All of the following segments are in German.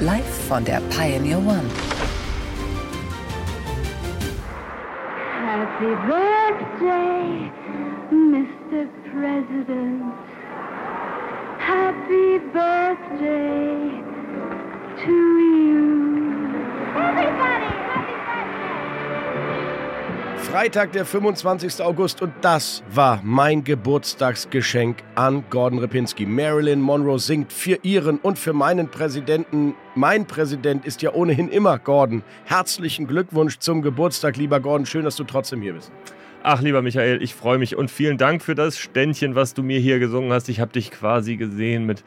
Live von der Pioneer One. Happy birthday, Mr. President. Happy birthday to Freitag, der 25. August und das war mein Geburtstagsgeschenk an Gordon Repinski. Marilyn Monroe singt für ihren und für meinen Präsidenten. Mein Präsident ist ja ohnehin immer Gordon. Herzlichen Glückwunsch zum Geburtstag, lieber Gordon. Schön, dass du trotzdem hier bist. Ach, lieber Michael, ich freue mich und vielen Dank für das Ständchen, was du mir hier gesungen hast. Ich habe dich quasi gesehen mit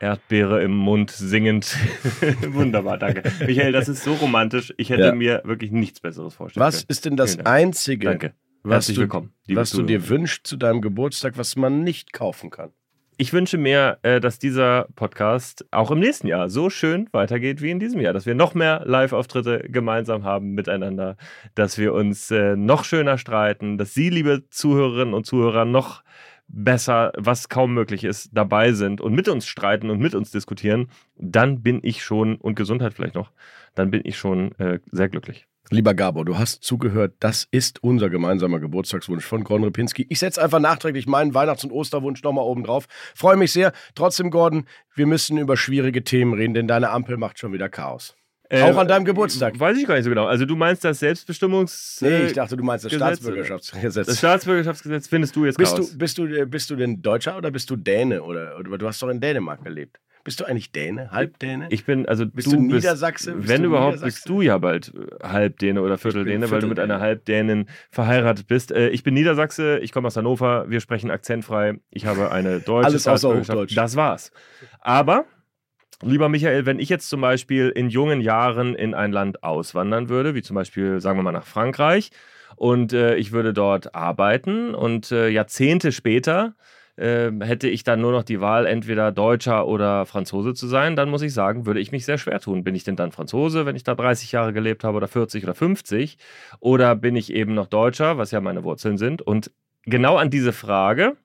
Erdbeere im Mund singend. Wunderbar, danke. Michael, das ist so romantisch. Ich hätte Ja. mir wirklich nichts Besseres vorstellen Was können. ist denn das. Einzige, Danke. was, Herzlich du, willkommen, was du dir wünschst zu deinem Geburtstag, was man nicht kaufen kann? Ich wünsche mir, äh, dass dieser Podcast auch im nächsten Jahr so schön weitergeht wie in diesem Jahr, dass wir noch mehr Live-Auftritte gemeinsam haben miteinander, dass wir uns äh, noch schöner streiten, dass Sie, liebe Zuhörerinnen und Zuhörer, noch besser, was kaum möglich ist, dabei sind und mit uns streiten und mit uns diskutieren, dann bin ich schon, und Gesundheit vielleicht noch, dann bin ich schon äh, sehr glücklich. Lieber Gabor, du hast zugehört, das ist unser gemeinsamer Geburtstagswunsch von Gordon Repinski. Ich setze einfach nachträglich meinen Weihnachts- und Osterwunsch nochmal oben drauf. Freue mich sehr. Trotzdem, Gordon, wir müssen über schwierige Themen reden, denn deine Ampel macht schon wieder Chaos. Äh, Auch an deinem Geburtstag. Weiß ich gar nicht so genau. Also du meinst das Selbstbestimmungs... Nee, äh, ich dachte, du meinst das Gesetz, Staatsbürgerschaftsgesetz. Das Staatsbürgerschaftsgesetz findest du jetzt Bist raus. du, bist, du, äh, bist du denn Deutscher oder bist du Däne? Oder, oder du hast doch in Dänemark gelebt. Bist du eigentlich Däne? Halbdäne? Ich bin, also Bist du, du Niedersachse? Bist wenn du überhaupt, Niedersachse? bist du ja bald äh, Halbdäne oder Vierteldäne, weil du mit einer. Halbdänin verheiratet bist. Äh, ich bin Niedersachse, ich komme aus Hannover, wir sprechen akzentfrei. Ich habe eine deutsche Alles außer. Hochdeutsch. Das war's. Aber, lieber Michael, wenn ich jetzt zum Beispiel in jungen Jahren in ein Land auswandern würde, wie zum Beispiel, sagen wir mal, nach Frankreich, und äh, ich würde dort arbeiten und äh, Jahrzehnte später äh, hätte ich dann nur noch die Wahl, entweder Deutscher oder Franzose zu sein, dann muss ich sagen, würde ich mich sehr schwer tun. Bin ich denn dann Franzose, wenn ich da 30 Jahre gelebt habe oder 40 oder 50? Oder bin ich eben noch Deutscher, was ja meine Wurzeln sind? Und genau an diese Frage,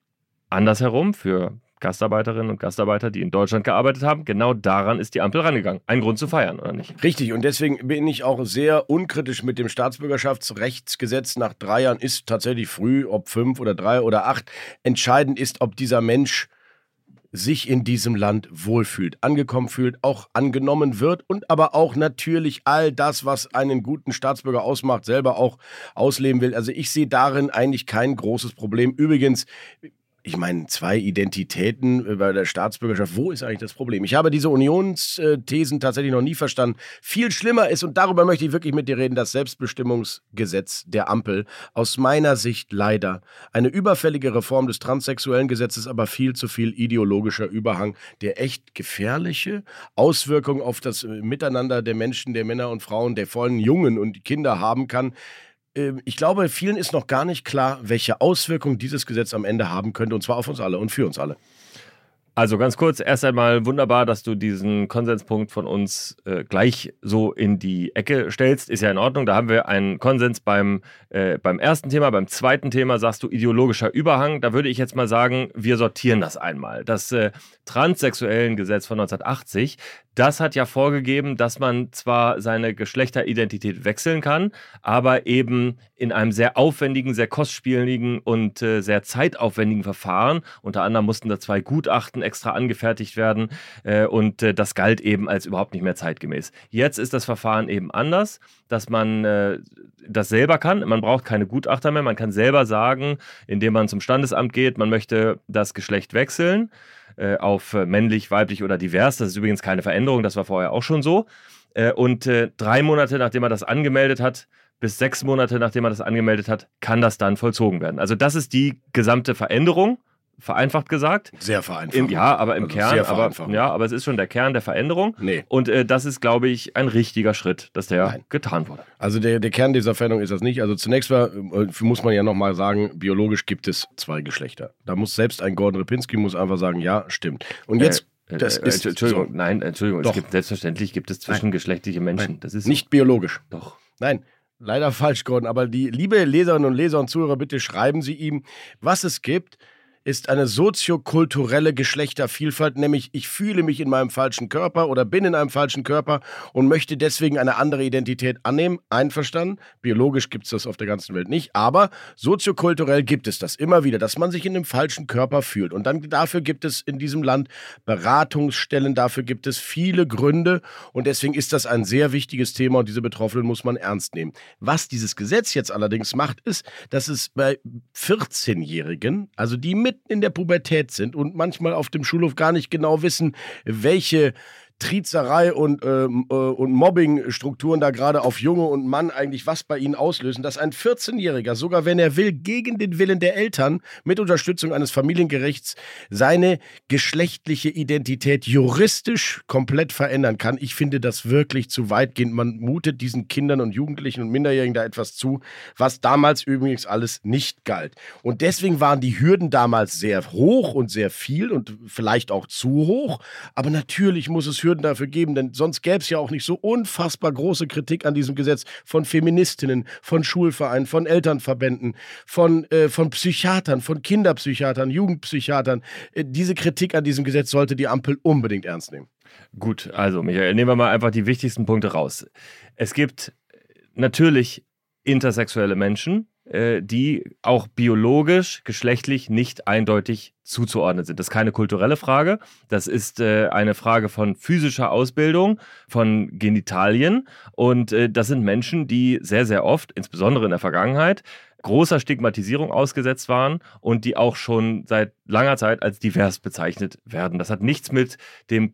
andersherum für Gastarbeiterinnen und Gastarbeiter, die in Deutschland gearbeitet haben, genau daran ist die Ampel rangegangen. Ein Grund zu feiern, oder nicht? Richtig, und deswegen bin ich auch sehr unkritisch mit dem Staatsbürgerschaftsrechtsgesetz. Nach drei Jahren ist tatsächlich früh, ob fünf oder drei oder acht. Entscheidend ist, ob dieser Mensch sich in diesem Land wohlfühlt, angekommen fühlt, auch angenommen wird und aber auch natürlich all das, was einen guten Staatsbürger ausmacht, selber auch ausleben will. Also ich sehe darin eigentlich kein großes Problem. Übrigens, ich meine, zwei Identitäten äh, bei der Staatsbürgerschaft, wo ist eigentlich das Problem? Ich habe diese Unionsthesen tatsächlich noch nie verstanden. Viel schlimmer ist, und darüber möchte ich wirklich mit dir reden, das Selbstbestimmungsgesetz der Ampel. Aus meiner Sicht leider eine überfällige Reform des transsexuellen Gesetzes, aber viel zu viel ideologischer Überhang, der echt gefährliche Auswirkungen auf das äh, Miteinander der Menschen, der Männer und Frauen, der vor allem Jungen und Kinder haben kann. Ähm, Ich glaube, vielen ist noch gar nicht klar, welche Auswirkungen dieses Gesetz am Ende haben könnte, und zwar auf uns alle und für uns alle. Also ganz kurz, erst einmal wunderbar, dass du diesen Konsenspunkt von uns äh, gleich so in die Ecke stellst. Ist ja in Ordnung. Da haben wir einen Konsens beim, äh, beim ersten Thema. Beim zweiten Thema sagst du ideologischer Überhang. Da würde ich jetzt mal sagen, wir sortieren das einmal. Das äh, transsexuellen Gesetz von 1980, das hat ja vorgegeben, dass man zwar seine Geschlechteridentität wechseln kann, aber eben in einem sehr aufwendigen, sehr kostspieligen und äh, sehr zeitaufwendigen Verfahren. Unter anderem mussten da zwei Gutachten extra angefertigt werden äh, und äh, das galt eben als überhaupt nicht mehr zeitgemäß. Jetzt ist das Verfahren eben anders, dass man äh, das selber kann. Man braucht keine Gutachter mehr. Man kann selber sagen, indem man zum Standesamt geht, man möchte das Geschlecht wechseln äh, auf äh, männlich, weiblich oder divers. Das ist übrigens keine Veränderung, das war vorher auch schon so. Äh, und drei Monate, nachdem er das angemeldet hat, bis sechs Monate, nachdem er das angemeldet hat, kann das dann vollzogen werden. Also das ist die gesamte Veränderung vereinfacht gesagt. Sehr vereinfacht. Im, ja, aber im Also Kern, sehr aber, ja, aber es ist schon der Kern der Veränderung. Nee. Und äh, das ist, glaube ich, ein richtiger Schritt, dass der Nein. getan wurde. Also der, der Kern dieser Veränderung ist das nicht. Also zunächst mal äh, muss man ja nochmal sagen, biologisch gibt es zwei Geschlechter. Da muss selbst ein Gordon Ripinski muss einfach sagen, ja, stimmt. Und jetzt, Äh, das äh, ist Entschuldigung, so. nein, Entschuldigung, gibt selbstverständlich gibt es zwischengeschlechtliche Menschen. Das ist so. nicht biologisch. doch. Nein, leider falsch, Gordon. Aber die liebe Leserinnen und Leser und Zuhörer, bitte schreiben Sie ihm, was es gibt, ist eine soziokulturelle Geschlechtervielfalt, nämlich ich fühle mich in meinem falschen Körper oder bin in einem falschen Körper und möchte deswegen eine andere Identität annehmen. Einverstanden? Biologisch gibt es das auf der ganzen Welt nicht, aber soziokulturell gibt es das immer wieder, dass man sich in einem falschen Körper fühlt. Und dann dafür gibt es in diesem Land Beratungsstellen, dafür gibt es viele Gründe und deswegen ist das ein sehr wichtiges Thema und diese Betroffenen muss man ernst nehmen. Was dieses Gesetz jetzt allerdings macht, ist, dass es bei 14-Jährigen, also die mitten in der Pubertät sind und manchmal auf dem Schulhof gar nicht genau wissen, welche Trizerei und, ähm, äh, und Mobbing-Strukturen da gerade auf Junge und Mann eigentlich was bei ihnen auslösen, dass ein 14-Jähriger, sogar wenn er will, gegen den Willen der Eltern mit Unterstützung eines Familiengerichts seine geschlechtliche Identität juristisch komplett verändern kann. Ich finde das wirklich zu weitgehend. Man mutet diesen Kindern und Jugendlichen und Minderjährigen da etwas zu, was damals übrigens alles nicht galt. Und deswegen waren die Hürden damals sehr hoch und sehr viel und vielleicht auch zu hoch. Aber natürlich muss es Hürden dafür geben, denn sonst gäbe es ja auch nicht so unfassbar große Kritik an diesem Gesetz von Feministinnen, von Schulvereinen, von Elternverbänden, von, äh, von Psychiatern, von Kinderpsychiatern, Jugendpsychiatern. Äh, diese Kritik an diesem Gesetz sollte die Ampel unbedingt ernst nehmen. Gut, also Michael, nehmen wir mal einfach die wichtigsten Punkte raus. Es gibt natürlich intersexuelle Menschen, die auch biologisch, geschlechtlich nicht eindeutig zuzuordnen sind. Das ist keine kulturelle Frage, das ist äh, eine Frage von physischer Ausbildung, von Genitalien und äh, das sind Menschen, die sehr, sehr oft, insbesondere in der Vergangenheit, großer Stigmatisierung ausgesetzt waren und die auch schon seit langer Zeit als divers bezeichnet werden. Das hat nichts mit dem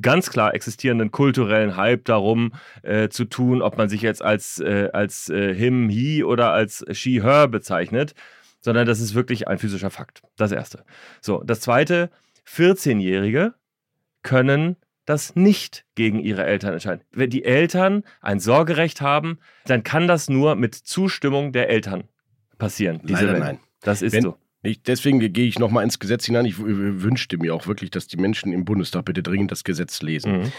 ganz klar existierenden kulturellen Hype darum äh, zu tun, ob man sich jetzt als, äh, als äh, him, he oder als she, her bezeichnet, sondern das ist wirklich ein physischer Fakt. Das erste. So, das zweite, 14-Jährige können das nicht gegen ihre Eltern entscheiden. Wenn die Eltern ein Sorgerecht haben, dann kann das nur mit Zustimmung der Eltern passieren. Leider Wende. nein. Das ist Wenn- so. Ich, deswegen gehe ich nochmal ins Gesetz hinein. Ich w- wünschte mir auch wirklich, dass die Menschen im Bundestag bitte dringend das Gesetz lesen. Mhm.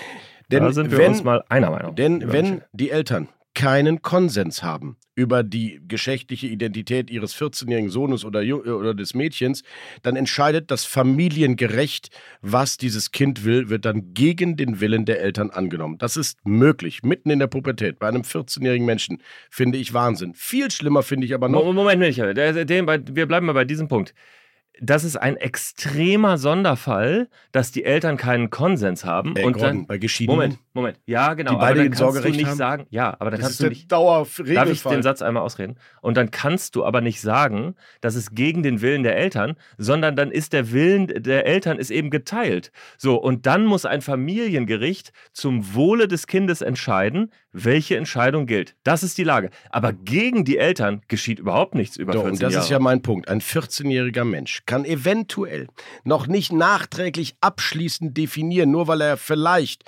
Denn da sind wir wenn, uns mal einer Meinung. Denn wenn die Eltern keinen Konsens haben über die geschlechtliche Identität ihres 14-jährigen Sohnes oder, Ju- oder des Mädchens, dann entscheidet das Familiengericht, was dieses Kind will, wird dann gegen den Willen der Eltern angenommen. Das ist möglich, mitten in der Pubertät, bei einem 14-jährigen Menschen, finde ich Wahnsinn. Viel schlimmer finde ich aber noch. Mo- Moment, Michael, wir bleiben mal bei diesem Punkt. Das ist ein extremer Sonderfall, dass die Eltern keinen Konsens haben. Äh, und Gordon, dann, bei Geschiedenen. Moment, Moment. Ja, genau. Die aber beide dann den kannst du nicht haben? sagen, ja, aber dann Das kannst ist du nicht. Dauerregelfall. Darf ich den Satz einmal ausreden? Und dann kannst du aber nicht sagen, das ist gegen den Willen der Eltern, sondern dann ist der Willen der Eltern ist eben geteilt. So, und dann muss ein Familiengericht zum Wohle des Kindes entscheiden, welche Entscheidung gilt. Das ist die Lage. Aber gegen die Eltern geschieht überhaupt nichts über So, 14 und das Jahre. ist ja mein Punkt. Ein 14-jähriger Mensch kann eventuell noch nicht nachträglich abschließend definieren, nur weil er vielleicht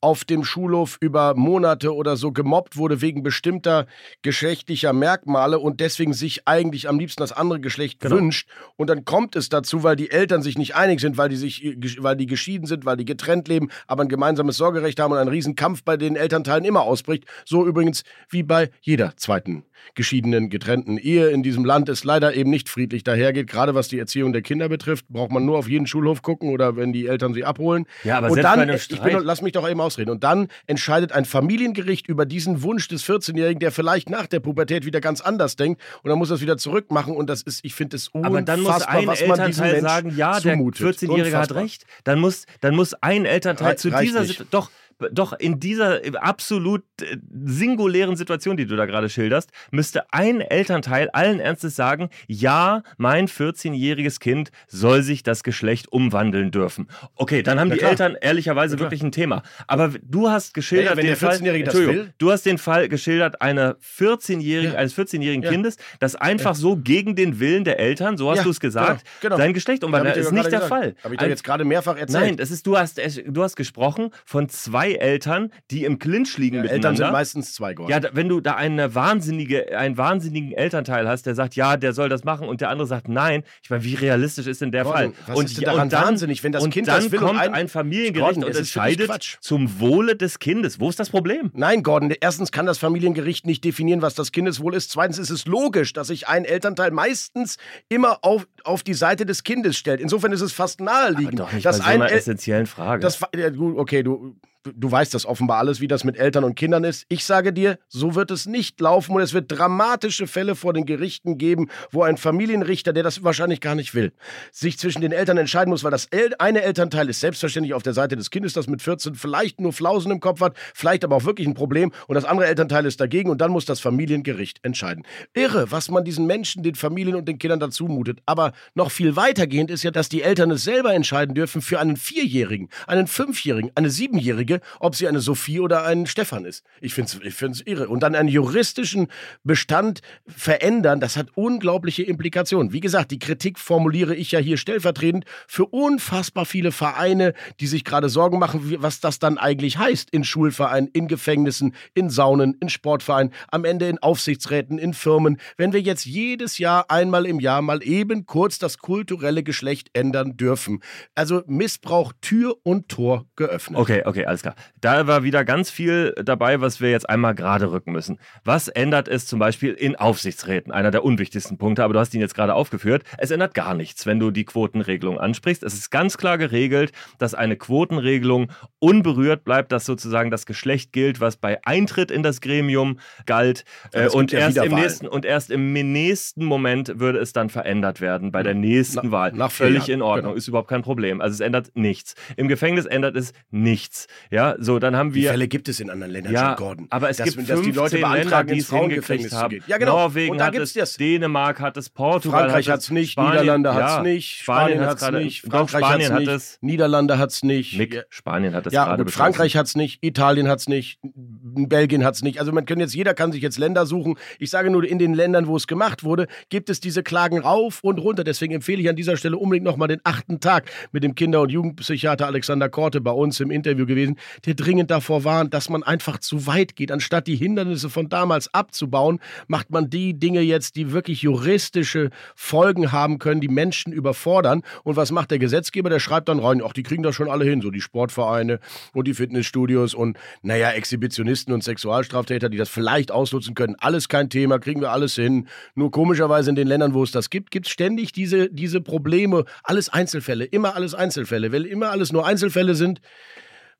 auf dem Schulhof über Monate oder so gemobbt wurde wegen bestimmter geschlechtlicher Merkmale und deswegen sich eigentlich am liebsten das andere Geschlecht Genau. wünscht. Und dann kommt es dazu, weil die Eltern sich nicht einig sind, weil die, sich, weil die geschieden sind, weil die getrennt leben, aber ein gemeinsames Sorgerecht haben und ein Riesenkampf bei den Elternteilen immer ausbricht. So übrigens wie bei jeder zweiten geschiedenen, getrennten Ehe in diesem Land es leider eben nicht friedlich dahergeht. Gerade was die Erziehung der Kinder betrifft, braucht man nur auf jeden Schulhof gucken oder wenn die Eltern sie abholen. Ja, aber und selbst dann, bei einem ich bin, lass mich doch eben ausreden. Und dann entscheidet ein Familiengericht über diesen Wunsch des 14-Jährigen, der vielleicht nach der Pubertät wieder ganz anders denkt. Und dann muss das wieder zurückmachen. Und das ist, ich finde es unfassbar, Aber dann muss ein was man diesem Elternteil sagen, ja, der zumutet. 14-Jährige hat recht. Dann muss, dann muss ein Elternteil Rei- zu dieser. Situation. Doch, doch in dieser äh, absolut äh, singulären Situation, die du da gerade schilderst, müsste ein Elternteil allen Ernstes sagen, ja, mein 14-jähriges Kind soll sich das Geschlecht umwandeln dürfen. Okay, dann haben Na die klar. Eltern ehrlicherweise wirklich ein Thema. Aber du hast geschildert Ja, wenn den der 14-Jährige das Entschuldigung, will. du hast den Fall geschildert einer 14-jährigen, Ja. eines 14-jährigen Ja. Kindes, das einfach so gegen den Willen der Eltern, so hast du es gesagt, genau, genau. sein Geschlecht umwandelt. Das dir ist nicht der gerade Fall. gesagt. Hab ich doch Ein- jetzt gerade mehrfach erzählt. Nein, das ist, du hast, du hast gesprochen von zwei Eltern, die im Clinch liegen Ja, miteinander. Eltern sind meistens zwei Gordon. Ja, wenn du da eine wahnsinnige, einen wahnsinnigen Elternteil hast, der sagt, ja, der soll das machen und der andere sagt, nein. Ich meine, wie realistisch ist denn der Gordon, Fall? was und, ist denn daran und dann, wahnsinnig, wenn das und Kind dann das will und kommt ein- ein, Familiengericht Gordon, und entscheidet zum Wohle des Kindes. Wo ist das Problem? Nein, Gordon, erstens kann das Familiengericht nicht definieren, was das Kindeswohl ist. Zweitens ist es logisch, dass sich ein Elternteil meistens immer auf, auf die Seite des Kindes stellt. Insofern ist es fast naheliegend, Doch nicht dass bei so ein einer El- essentiellen Frage. Das, ja, gut, okay, du, du weißt das offenbar alles, wie das mit Eltern und Kindern ist. Ich sage dir, so wird es nicht laufen und es wird dramatische Fälle vor den Gerichten geben, wo ein Familienrichter, der das wahrscheinlich gar nicht will, sich zwischen den Eltern entscheiden muss, weil das El eine Elternteil ist selbstverständlich auf der Seite des Kindes, das mit 14 vielleicht nur Flausen im Kopf hat, vielleicht aber auch wirklich ein Problem und das andere Elternteil ist dagegen und dann muss das Familiengericht entscheiden. Irre, was man diesen Menschen, den Familien und den Kindern dazu mutet. Aber noch viel weitergehend ist ja, dass die Eltern es selber entscheiden dürfen für einen Vierjährigen, einen Fünfjährigen, eine Siebenjährige, ob sie eine Sophie oder ein Stefan ist. Ich finde es ich find's irre. Und dann einen juristischen Bestand verändern, das hat unglaubliche Implikationen. Wie gesagt, die Kritik formuliere ich ja hier stellvertretend für unfassbar viele Vereine, die sich gerade Sorgen machen, was das dann eigentlich heißt in Schulvereinen, in Gefängnissen, in Saunen, in Sportvereinen, am Ende in Aufsichtsräten, in Firmen. Wenn wir jetzt jedes Jahr einmal im Jahr mal eben kurz das kulturelle Geschlecht ändern dürfen. Also Missbrauch Tür und Tor geöffnet. Okay, okay, alles klar. Da war wieder ganz viel dabei, was wir jetzt einmal gerade rücken müssen. Was ändert es zum Beispiel in Aufsichtsräten? Einer der unwichtigsten Punkte, aber du hast ihn jetzt gerade aufgeführt. Es ändert gar nichts, wenn du die Quotenregelung ansprichst. Es ist ganz klar geregelt, dass eine Quotenregelung unberührt bleibt, dass sozusagen das Geschlecht gilt, was bei Eintritt in das Gremium galt. Äh, und, ja erst im nächsten, und erst im nächsten Moment würde es dann verändert werden, bei der nächsten Na- Wahl. Völlig in Ordnung, genau. ist überhaupt kein Problem. Also es ändert nichts. Im Gefängnis ändert es nichts. Ja, so, dann haben Die wir. Fälle gibt es in anderen Ländern ja, schon, Gordon. aber es dass, gibt dass die 15 Leute Länder, die es hingekriegt haben. Ja, genau. Norwegen hat es, das. Dänemark hat es, Portugal Frankreich hat hat's nicht, Spanien, Niederlande hat's ja, nicht, Spanien hat's gerade, nicht, Frankreich hat nicht, es. Niederlande hat's nicht. Mick. Spanien hat es Ja, gerade gut, Frankreich beschlossen. hat's nicht, Italien hat's nicht, Belgien hat's nicht. Also man kann jetzt, jeder kann sich jetzt Länder suchen. Ich sage nur, in den Ländern, wo es gemacht wurde, gibt es diese Klagen rauf und runter. Deswegen empfehle ich an dieser Stelle unbedingt nochmal den achten Tag mit dem Kinder- und Jugendpsychiater Alexander Korte bei uns im Interview gewesen, der dringend davor warnt, dass man einfach zu weit geht. Anstatt die Hindernisse von damals abzubauen, macht man die Dinge jetzt, die wirklich juristische Folgen haben können, die Menschen überfordern. Und was macht der Gesetzgeber? Der schreibt dann rein, ach, die kriegen das schon alle hin, so die Sportvereine und die Fitnessstudios und, naja, Exhibitionisten und Sexualstraftäter, die das vielleicht ausnutzen können. Alles kein Thema, kriegen wir alles hin. Nur komischerweise in den Ländern, wo es das gibt, gibt es ständig diese, diese Probleme. Alles Einzelfälle, immer alles Einzelfälle. Weil immer alles nur Einzelfälle sind,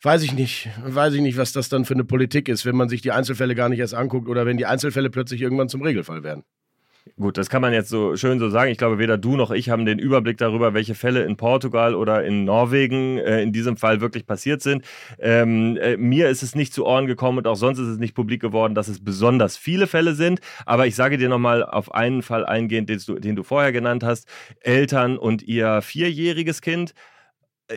Weiß ich nicht. Weiß ich nicht, was das dann für eine Politik ist, wenn man sich die Einzelfälle gar nicht erst anguckt oder wenn die Einzelfälle plötzlich irgendwann zum Regelfall werden. Gut, das kann man jetzt so schön so sagen. Ich glaube, weder du noch ich haben den Überblick darüber, welche Fälle in Portugal oder in Norwegen äh, in diesem Fall wirklich passiert sind. Ähm, äh, mir ist es nicht zu Ohren gekommen und auch sonst ist es nicht publik geworden, dass es besonders viele Fälle sind. Aber ich sage dir nochmal auf einen Fall eingehend, den du, den du vorher genannt hast. Eltern und ihr vierjähriges Kind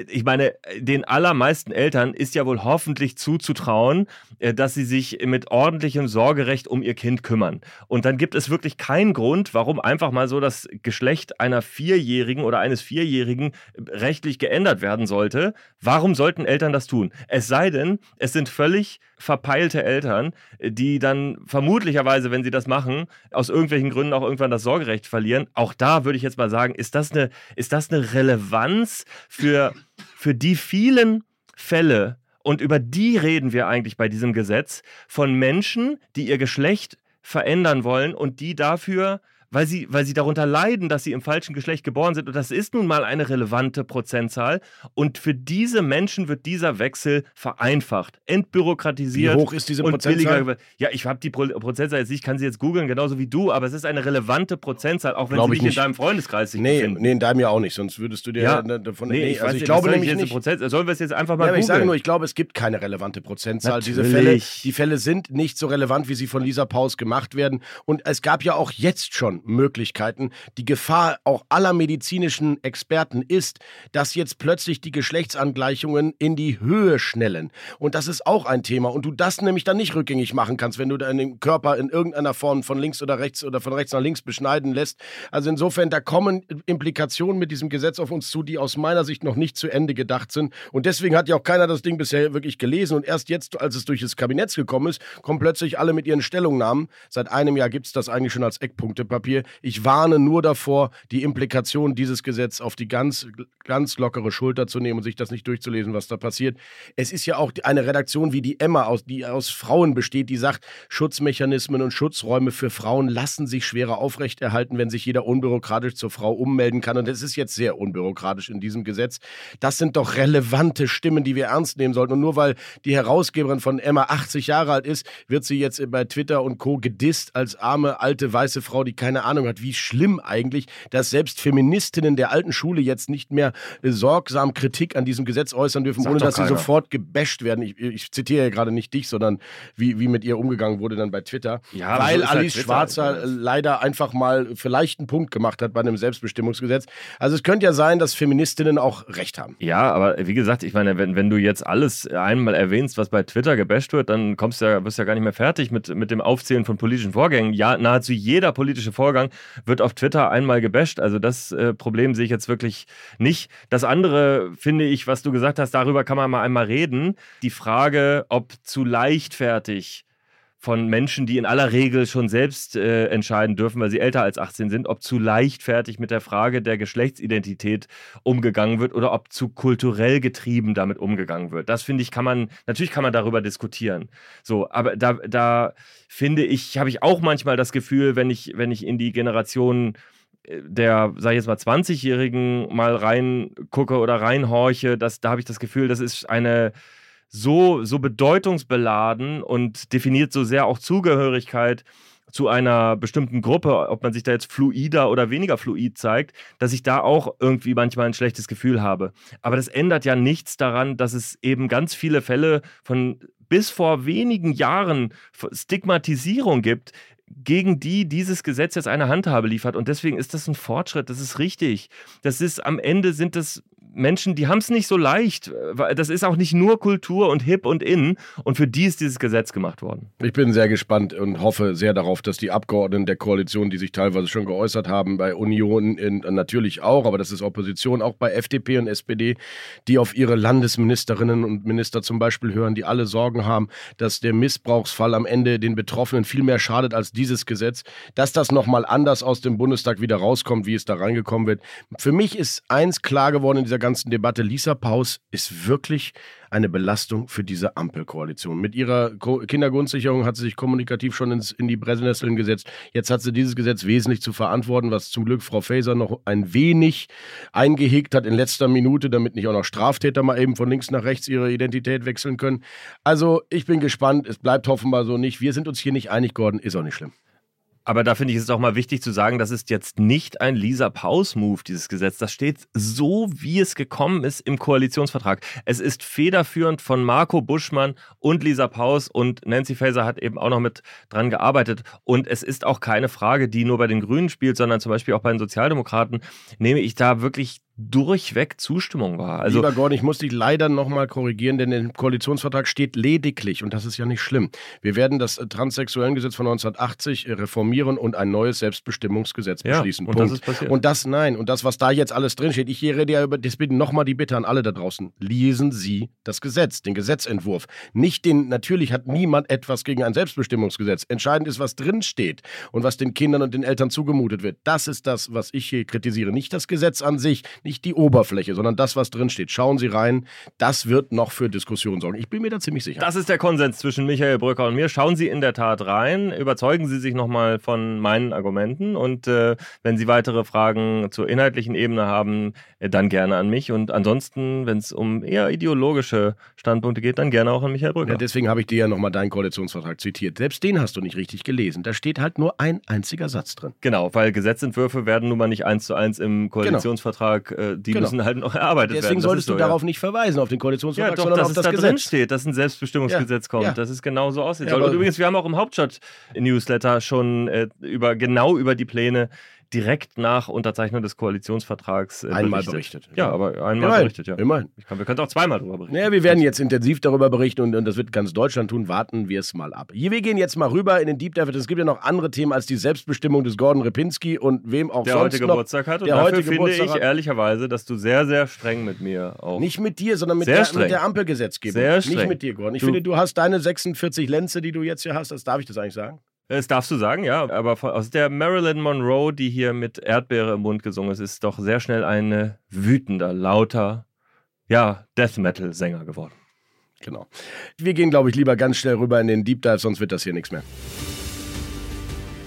ich meine, den allermeisten Eltern ist ja wohl hoffentlich zuzutrauen, äh, dass sie sich mit ordentlichem Sorgerecht um ihr Kind kümmern. Und dann gibt es wirklich keinen Grund, warum einfach mal so das Geschlecht einer Vierjährigen oder eines Vierjährigen rechtlich geändert werden sollte. Warum sollten Eltern das tun? Es sei denn, es sind völlig verpeilte Eltern, die dann vermutlicherweise, wenn sie das machen, aus irgendwelchen Gründen auch irgendwann das Sorgerecht verlieren. Auch da würde ich jetzt mal sagen, ist das eine, ist das eine Relevanz für, für die vielen Fälle, und über die reden wir eigentlich bei diesem Gesetz, von Menschen, die ihr Geschlecht verändern wollen und die dafür weil sie, weil sie darunter leiden, dass sie im falschen Geschlecht geboren sind. Und das ist nun mal eine relevante Prozentzahl. Und für diese Menschen wird dieser Wechsel vereinfacht, entbürokratisiert. Wie hoch ist diese und Prozentzahl? billiger. Ja, ich habe die Pro Prozentzahl jetzt nicht, ich kann sie jetzt googeln, genauso wie du, aber es ist eine relevante Prozentzahl, auch wenn Glaub sie ich nicht in deinem Freundeskreis sich Nee, befinden. nee, in deinem ja auch nicht, sonst würdest du dir Ja. davon. Nee, ich, also weiß ich glaube nämlich jetzt nicht. Prozent, sollen wir es jetzt einfach mal Ja, ich sage nur, ich glaube, es gibt keine relevante Prozentzahl. Diese Natürlich. Fälle, die Fälle sind nicht so relevant, wie sie von Lisa Paus gemacht werden. Und es gab ja auch jetzt schon Möglichkeiten. Die Gefahr auch aller medizinischen Experten ist, dass jetzt plötzlich die Geschlechtsangleichungen in die Höhe schnellen. Und das ist auch ein Thema. Und du das nämlich dann nicht rückgängig machen kannst, wenn du deinen Körper in irgendeiner Form von links oder rechts oder von rechts nach links beschneiden lässt. Also insofern, da kommen Implikationen mit diesem Gesetz auf uns zu, die aus meiner Sicht noch nicht zu Ende gedacht sind. Und deswegen hat ja auch keiner das Ding bisher wirklich gelesen. Und erst jetzt, als es durch das Kabinett gekommen ist, kommen plötzlich alle mit ihren Stellungnahmen. Seit einem Jahr gibt es das eigentlich schon als Eckpunktepapier. Ich warne nur davor, die Implikationen dieses Gesetzes auf die ganz, ganz lockere Schulter zu nehmen und sich das nicht durchzulesen, was da passiert. Es ist ja auch eine Redaktion wie die Emma, aus, die aus Frauen besteht, die sagt, Schutzmechanismen und Schutzräume für Frauen lassen sich schwerer aufrechterhalten, wenn sich jeder unbürokratisch zur Frau ummelden kann. Und es ist jetzt sehr unbürokratisch in diesem Gesetz. Das sind doch relevante Stimmen, die wir ernst nehmen sollten. Und nur weil die Herausgeberin von Emma 80 Jahre alt ist, wird sie jetzt bei Twitter und Co. gedisst als arme, alte, weiße Frau, die keine Ahnung hat. Wie schlimm eigentlich, dass selbst Feministinnen der alten Schule jetzt nicht mehr äh, sorgsam Kritik an diesem Gesetz äußern dürfen, Sagt ohne dass sie keiner. sofort gebasht werden. Ich, ich zitiere ja gerade nicht dich, sondern wie, wie mit ihr umgegangen wurde dann bei Twitter. Ja, weil so halt Alice Twitter. Schwarzer äh, leider einfach mal vielleicht einen Punkt gemacht hat bei einem Selbstbestimmungsgesetz. Also es könnte ja sein, dass Feministinnen auch recht haben. Ja, aber wie gesagt, ich meine, wenn, wenn du jetzt alles einmal erwähnst, was bei Twitter gebasht wird, dann kommst du ja, du ja gar nicht mehr fertig mit, mit dem Aufzählen von politischen Vorgängen. Ja, nahezu jeder politische Vorgang wird auf Twitter einmal gebasht. Also das äh, Problem sehe ich jetzt wirklich nicht. Das andere finde ich, was du gesagt hast, darüber kann man mal einmal reden. Die Frage, ob zu leichtfertig von Menschen, die in aller Regel schon selbst äh, entscheiden dürfen, weil sie älter als 18 sind, ob zu leichtfertig mit der Frage der Geschlechtsidentität umgegangen wird oder ob zu kulturell getrieben damit umgegangen wird. Das finde ich, kann man, natürlich kann man darüber diskutieren. So, aber da, da finde ich, habe ich auch manchmal das Gefühl, wenn ich, wenn ich in die Generation äh, der, sag ich jetzt mal, 20-Jährigen mal reingucke oder reinhorche, dass, da habe ich das Gefühl, das ist eine so, so bedeutungsbeladen und definiert so sehr auch Zugehörigkeit zu einer bestimmten Gruppe, ob man sich da jetzt fluider oder weniger fluid zeigt, dass ich da auch irgendwie manchmal ein schlechtes Gefühl habe. Aber das ändert ja nichts daran, dass es eben ganz viele Fälle von bis vor wenigen Jahren Stigmatisierung gibt, gegen die dieses Gesetz jetzt eine Handhabe liefert. Und deswegen ist das ein Fortschritt, das ist richtig. Das ist am Ende sind es Menschen, die haben es nicht so leicht. weil Das ist auch nicht nur Kultur und Hip und In. Und für die ist dieses Gesetz gemacht worden. Ich bin sehr gespannt und hoffe sehr darauf, dass die Abgeordneten der Koalition, die sich teilweise schon geäußert haben, bei Union in, natürlich auch, aber das ist Opposition, auch bei FDP und SPD, die auf ihre Landesministerinnen und Minister zum Beispiel hören, die alle Sorgen haben, dass der Missbrauchsfall am Ende den Betroffenen viel mehr schadet als dieses Gesetz, dass das nochmal anders aus dem Bundestag wieder rauskommt, wie es da reingekommen wird. Für mich ist eins klar geworden in dieser ganzen Debatte, Lisa Paus ist wirklich eine Belastung für diese Ampelkoalition. Mit ihrer Ko Kindergrundsicherung hat sie sich kommunikativ schon ins, in die Brennnesseln gesetzt. Jetzt hat sie dieses Gesetz wesentlich zu verantworten, was zum Glück Frau Faeser noch ein wenig eingehegt hat in letzter Minute, damit nicht auch noch Straftäter mal eben von links nach rechts ihre Identität wechseln können. Also ich bin gespannt. Es bleibt offenbar so nicht. Wir sind uns hier nicht einig geworden. Ist auch nicht schlimm. Aber da finde ich es auch mal wichtig zu sagen, das ist jetzt nicht ein Lisa Paus-Move, dieses Gesetz. Das steht so, wie es gekommen ist im Koalitionsvertrag. Es ist federführend von Marco Buschmann und Lisa Paus und Nancy Faeser hat eben auch noch mit dran gearbeitet. Und es ist auch keine Frage, die nur bei den Grünen spielt, sondern zum Beispiel auch bei den Sozialdemokraten nehme ich da wirklich durchweg Zustimmung wahr. Also, Lieber Gordon, ich muss dich leider nochmal korrigieren, denn im Koalitionsvertrag steht lediglich, und das ist ja nicht schlimm, wir werden das äh, Transsexuellengesetz von 1980 äh, reformieren und ein neues Selbstbestimmungsgesetz Ja, beschließen. und Punkt. das ist passiert. Und das, nein, und das, was da jetzt alles drinsteht, ich rede ja über, das bitte nochmal die Bitte an alle da draußen, lesen Sie das Gesetz, den Gesetzentwurf. Nicht den, natürlich hat niemand etwas gegen ein Selbstbestimmungsgesetz. Entscheidend ist, was drinsteht und was den Kindern und den Eltern zugemutet wird. Das ist das, was ich hier kritisiere. Nicht das Gesetz an sich, nicht die Oberfläche, sondern das, was drin steht. Schauen Sie rein. Das wird noch für Diskussionen sorgen. Ich bin mir da ziemlich sicher. Das ist der Konsens zwischen Michael Brücker und mir. Schauen Sie in der Tat rein, überzeugen Sie sich nochmal von meinen Argumenten und äh, wenn Sie weitere Fragen zur inhaltlichen Ebene haben, äh, dann gerne an mich und ansonsten, wenn es um eher ideologische Standpunkte geht, dann gerne auch an Michael Brücker. Ja, deswegen habe ich dir ja nochmal deinen Koalitionsvertrag zitiert. Selbst den hast du nicht richtig gelesen. Da steht halt nur ein einziger Satz drin. Genau, weil Gesetzentwürfe werden nun mal nicht eins zu eins im Koalitionsvertrag, äh, die Genau. müssen halt noch erarbeitet werden. Deswegen solltest so, du ja. darauf nicht verweisen, auf den Ja, Koalitionsvertrag, doch, sondern dass auf es das da drin Gesetz. steht, dass ein Selbstbestimmungsgesetz Ja, kommt, ja. dass es genau so aussehen Ja. Und übrigens, wir haben auch im Hauptstadt-Newsletter schon äh, über, genau über die Pläne direkt nach Unterzeichnung des Koalitionsvertrags äh, Einmal berichtet. Ja, aber einmal Immerhin, berichtet, ja. immerhin. Ich kann, wir können auch zweimal drüber berichten. Naja, wir werden jetzt intensiv darüber berichten und, und das wird ganz Deutschland tun. Warten wir es mal ab. Hier, wir gehen jetzt mal rüber in den Deep Dive. Es gibt ja noch andere Themen als die Selbstbestimmung des Gordon Repinski und wem auch der sonst heute noch. Geburtstag hat. Und der heute finde Geburtstag ich hat. ehrlicherweise, dass du sehr, sehr streng mit mir auch. Nicht mit dir, sondern mit der, mit der Ampelgesetzgebung. Sehr Nicht streng. mit dir, Gordon. Ich Du- finde, du hast deine 46 Lenze, die du jetzt hier hast. Das darf ich das eigentlich sagen? Das darfst du sagen, ja. Aber aus der Marilyn Monroe, die hier mit Erdbeere im Mund gesungen ist, ist doch sehr schnell ein wütender, lauter, ja, Death Metal-Sänger geworden. Genau. Wir gehen, glaube ich, lieber ganz schnell rüber in den Deep Dive, sonst wird das hier nichts mehr.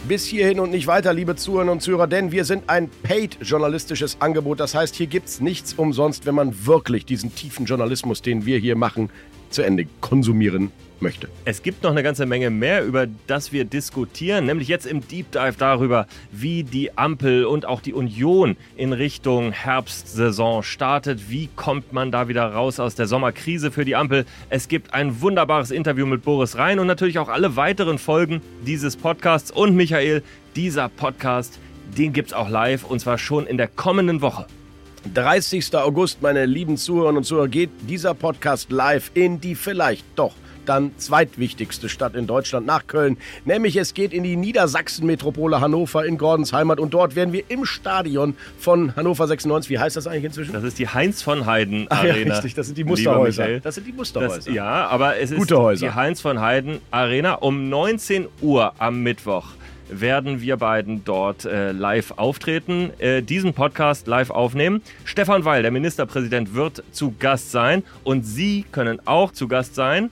Bis hierhin und nicht weiter, liebe Zuhörerinnen und Zuhörer, denn wir sind ein paid-journalistisches Angebot. Das heißt, hier gibt es nichts umsonst, wenn man wirklich diesen tiefen Journalismus, den wir hier machen, zu Ende konsumieren möchte. Es gibt noch eine ganze Menge mehr, über das wir diskutieren, nämlich jetzt im Deep Dive darüber, wie die Ampel und auch die Union in Richtung Herbstsaison startet. Wie kommt man da wieder raus aus der Sommerkrise für die Ampel? Es gibt ein wunderbares Interview mit Boris Rhein und natürlich auch alle weiteren Folgen dieses Podcasts. Und Michael, dieser Podcast, den gibt es auch live und zwar schon in der kommenden Woche. 30. August, meine lieben Zuhörerinnen und Zuhörer, geht dieser Podcast live in die vielleicht doch dann zweitwichtigste Stadt in Deutschland nach Köln. Nämlich es geht in die Niedersachsen-Metropole Hannover in Gordons Heimat und dort werden wir im Stadion von Hannover 96, wie heißt das eigentlich inzwischen? Das ist die Heinz von Heiden Ach ja, Arena. richtig, das sind die Musterhäuser. Das sind die Das, Musterhäuser. ja, aber es ist die Heinz von Heiden Arena. Um 19 Uhr am Mittwoch werden wir beiden dort äh, live auftreten, äh, diesen Podcast live aufnehmen. Stefan Weil, der Ministerpräsident, wird zu Gast sein und Sie können auch zu Gast sein,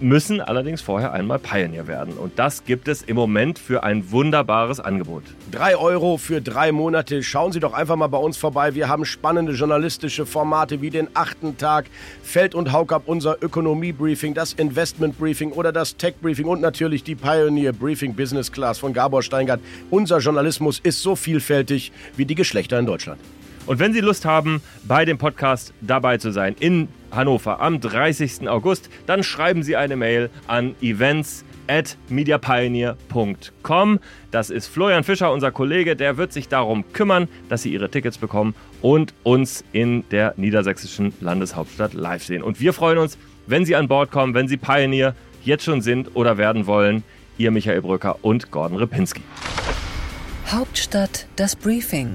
müssen allerdings vorher einmal Pioneer werden. Und das gibt es im Moment für ein wunderbares Angebot. Drei Euro für drei Monate. Schauen Sie doch einfach mal bei uns vorbei. Wir haben spannende journalistische Formate wie den achten Tag, Feld und Haukap, unser Ökonomie-Briefing, das Investment-Briefing oder das Tech-Briefing und natürlich die Pioneer-Briefing Business Class von Gabor Steingart. Unser Journalismus ist so vielfältig wie die Geschlechter in Deutschland. Und wenn Sie Lust haben, bei dem Podcast dabei zu sein in Hannover am 30. August, dann schreiben Sie eine Mail an events at mediapioneer.com. Das ist Florian Fischer, unser Kollege, der wird sich darum kümmern, dass Sie Ihre Tickets bekommen und uns in der niedersächsischen Landeshauptstadt live sehen. Und wir freuen uns, wenn Sie an Bord kommen, wenn Sie Pioneer jetzt schon sind oder werden wollen. Ihr Michael Brücker und Gordon Ripinski. Hauptstadt das Briefing